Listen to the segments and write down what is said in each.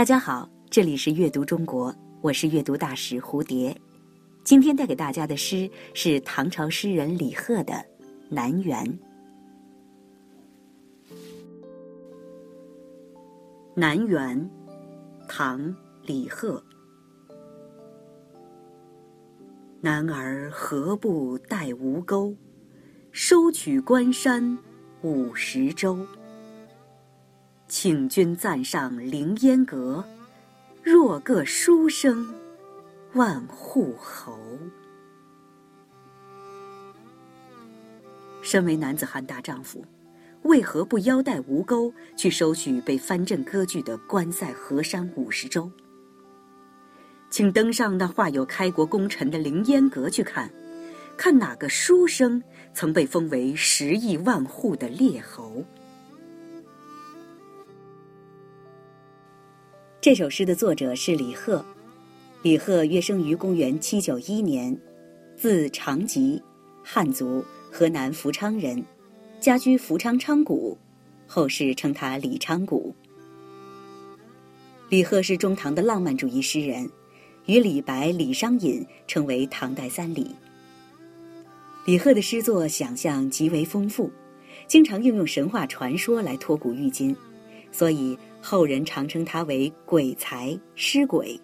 大家好，这里是阅读中国，我是阅读大使蝴蝶。今天带给大家的诗是唐朝诗人李贺的《南园》。《南园》，唐·李贺。男儿何不带吴钩，收取关山五十州。请君暂上凌烟阁，若个书生万户侯。身为男子汉大丈夫，为何不腰带吴钩去收取被藩镇割据的关塞河山五十州？请登上那画有开国功臣的凌烟阁去看，看哪个书生曾被封为十亿万户的列侯。这首诗的作者是李贺。李贺约生于公元七九一年，字长吉，汉族，河南福昌人，家居福昌昌谷，后世称他李昌谷。李贺是中唐的浪漫主义诗人，与李白、李商隐称为唐代三李。李贺的诗作想象极为丰富，经常运用神话传说来托古喻今，所以。后人常称他为鬼才诗鬼，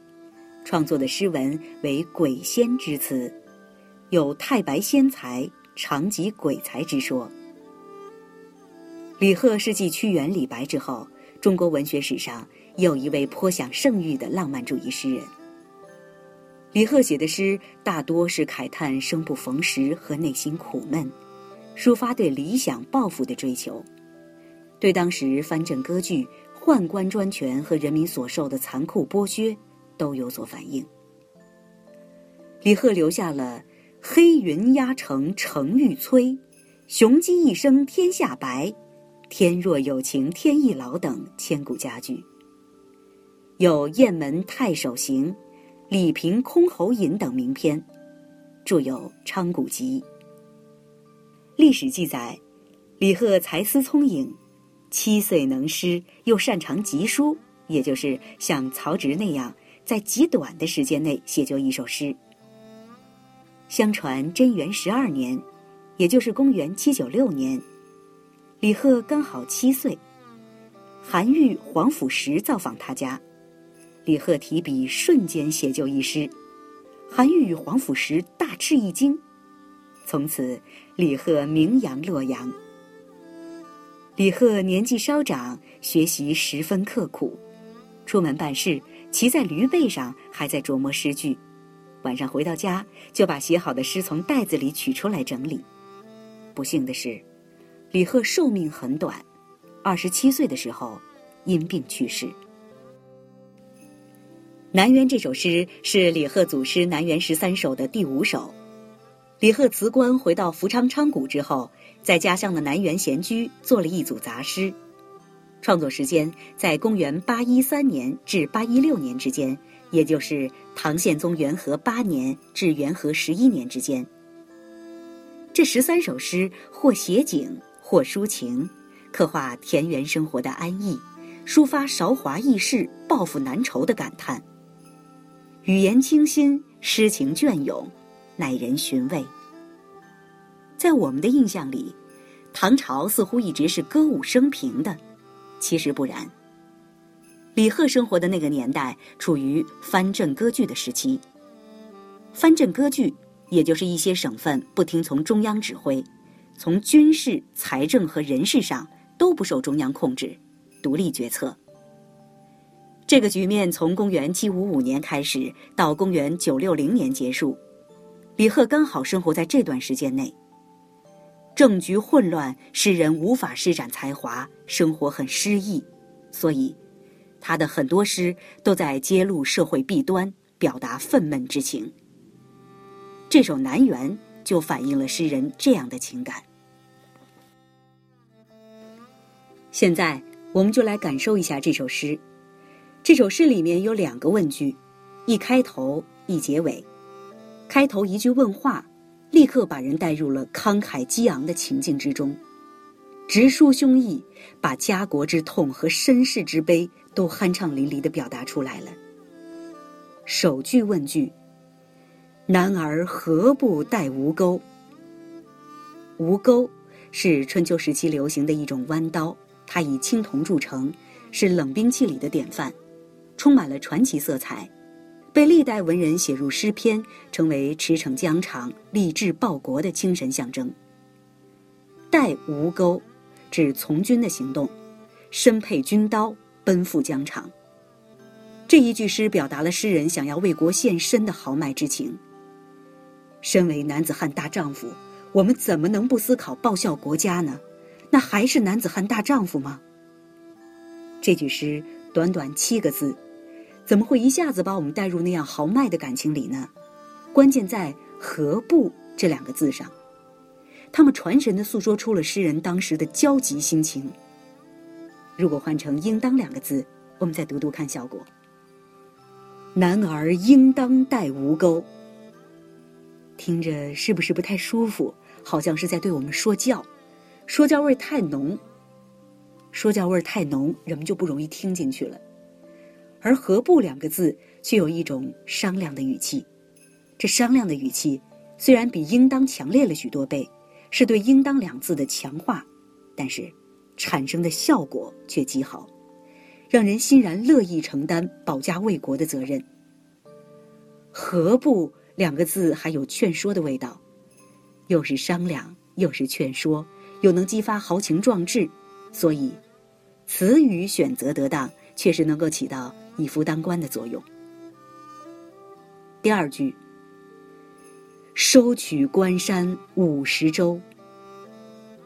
创作的诗文为鬼仙之词，有太白仙才、长吉鬼才之说。李贺是继屈原、李白之后，中国文学史上又一位颇享盛誉的浪漫主义诗人。李贺写的诗大多是慨叹生不逢时和内心苦闷，抒发对理想抱负的追求，对当时藩镇割据。宦官专权和人民所受的残酷剥削，都有所反映。李贺留下了“黑云压城城欲摧，雄鸡一声天下白，天若有情天亦老”等千古佳句。有《雁门太守行》《李平箜篌引》等名篇，著有《昌谷集》。历史记载，李贺才思聪颖。七岁能诗，又擅长集书，也就是像曹植那样，在极短的时间内写就一首诗。相传贞元十二年，也就是公元七九六年，李贺刚好七岁，韩愈、皇甫石造访他家，李贺提笔瞬间写就一诗，韩愈与皇甫石大吃一惊，从此李贺名扬洛阳。李贺年纪稍长，学习十分刻苦，出门办事骑在驴背上，还在琢磨诗句。晚上回到家，就把写好的诗从袋子里取出来整理。不幸的是，李贺寿命很短，二十七岁的时候因病去世。《南园》这首诗是李贺祖诗《南园十三首》的第五首。李贺辞官回到福昌昌谷之后。在家乡的南园闲居，做了一组杂诗，创作时间在公元八一三年至八一六年之间，也就是唐宪宗元和八年至元和十一年之间。这十三首诗或写景，或抒情，刻画田园生活的安逸，抒发韶华易逝、抱负难酬的感叹。语言清新，诗情隽永，耐人寻味。在我们的印象里，唐朝似乎一直是歌舞升平的，其实不然。李贺生活的那个年代处于藩镇割据的时期，藩镇割据也就是一些省份不听从中央指挥，从军事、财政和人事上都不受中央控制，独立决策。这个局面从公元七五五年开始到公元九六零年结束，李贺刚好生活在这段时间内。政局混乱，诗人无法施展才华，生活很失意，所以，他的很多诗都在揭露社会弊端，表达愤懑之情。这首《南园》就反映了诗人这样的情感。现在，我们就来感受一下这首诗。这首诗里面有两个问句，一开头，一结尾。开头一句问话。立刻把人带入了慷慨激昂的情境之中，直抒胸臆，把家国之痛和身世之悲都酣畅淋漓的表达出来了。首句问句：“男儿何不带吴钩？”吴钩是春秋时期流行的一种弯刀，它以青铜铸成，是冷兵器里的典范，充满了传奇色彩，被历代文人写入诗篇，成为驰骋疆场、立志报国的精神象征。带吴钩，指从军的行动，身佩军刀，奔赴疆场。这一句诗表达了诗人想要为国献身的豪迈之情。身为男子汉大丈夫。我们怎么能不思考报效国家呢？那还是男子汉大丈夫吗？这句诗短短七个字，怎么会一下子把我们带入那样豪迈的感情里呢？关键在“何不”这两个字上，他们传神的诉说出了诗人当时的焦急心情。如果换成“应当”两个字，我们再读读看效果。男儿应当带吴钩，听着是不是不太舒服？好像是在对我们说教，说教味太浓。说教味太浓，人们就不容易听进去了。而“何不”两个字却有一种商量的语气，这商量的语气虽然比“应当”强烈了许多倍，是对“应当”两字的强化，但是产生的效果却极好，让人欣然乐意承担保家卫国的责任。“何不”两个字还有劝说的味道。又是商量，又是劝说，又能激发豪情壮志，所以词语选择得当，确实能够起到以夫当关的作用。第二句，收取关山五十州，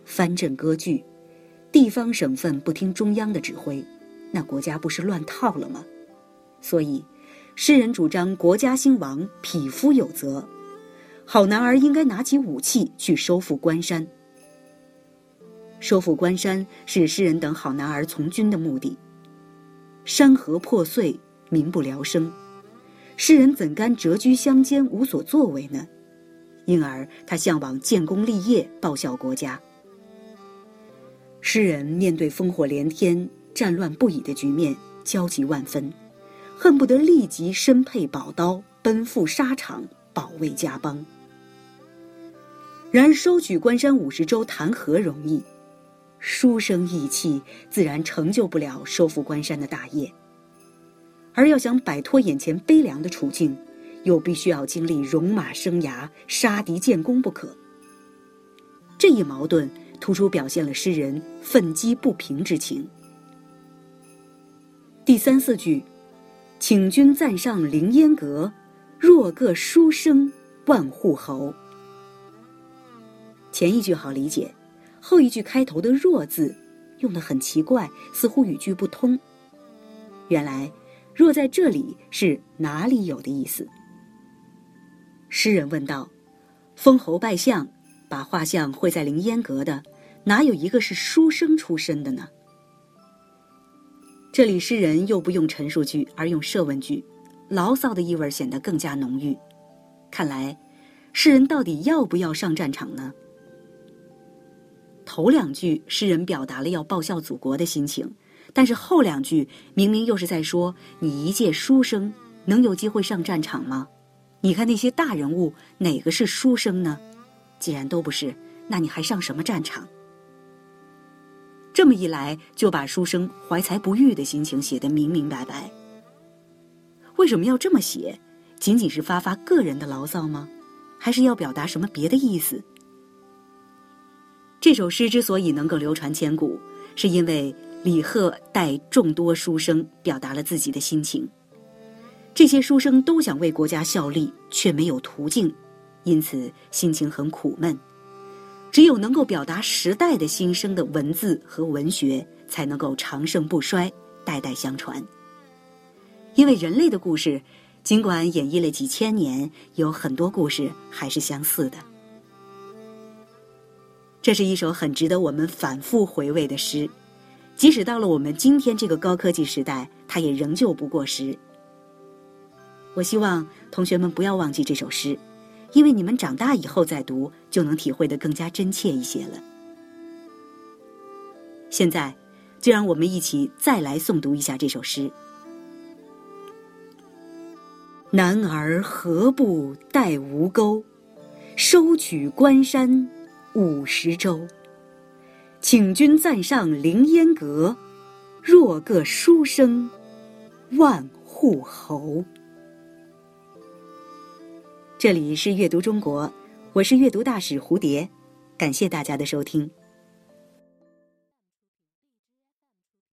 藩镇割据，地方省份不听中央的指挥，那国家不是乱套了吗？所以，诗人主张国家兴亡，匹夫有责。好男儿应该拿起武器去收复关山。收复关山是诗人等好男儿从军的目的。山河破碎，民不聊生，诗人怎甘谪居乡间无所作为呢？因而他向往建功立业，报效国家。诗人面对烽火连天、战乱不已的局面，焦急万分，恨不得立即身佩宝刀，奔赴沙场，保卫家邦。然而，收取关山五十州谈何容易？书生意气自然成就不了收复关山的大业。而要想摆脱眼前悲凉的处境，又必须要经历戎马生涯、杀敌建功不可。这一矛盾突出表现了诗人愤激不平之情。第三四句，请君暂上凌烟阁，若个书生万户侯。前一句好理解，后一句开头的“若”字用的很奇怪，似乎语句不通。原来“若”在这里是哪里有的意思。诗人问道：“封侯拜相，把画像绘在凌烟阁的，哪有一个是书生出身的呢？”这里诗人又不用陈述句，而用设问句，牢骚的意味显得更加浓郁。看来，诗人到底要不要上战场呢？头两句诗人表达了要报效祖国的心情，但是后两句明明又是在说你一介书生能有机会上战场吗？你看那些大人物哪个是书生呢？既然都不是，那你还上什么战场？这么一来，就把书生怀才不遇的心情写得明明白白。为什么要这么写？仅仅是发发个人的牢骚吗？还是要表达什么别的意思？这首诗之所以能够流传千古，是因为李贺带众多书生表达了自己的心情。这些书生都想为国家效力，却没有途径，因此心情很苦闷。只有能够表达时代的心声的文字和文学，才能够长盛不衰，代代相传。因为人类的故事，尽管演绎了几千年，有很多故事还是相似的。这是一首很值得我们反复回味的诗，即使到了我们今天这个高科技时代，它也仍旧不过时。我希望同学们不要忘记这首诗，因为你们长大以后再读，就能体会得更加真切一些了。现在，就让我们一起再来诵读一下这首诗。男儿何不带吴钩，收取关山五十州。请君暂上凌烟阁，若个书生万户侯。这里是阅读中国，我是阅读大使蝴蝶，感谢大家的收听。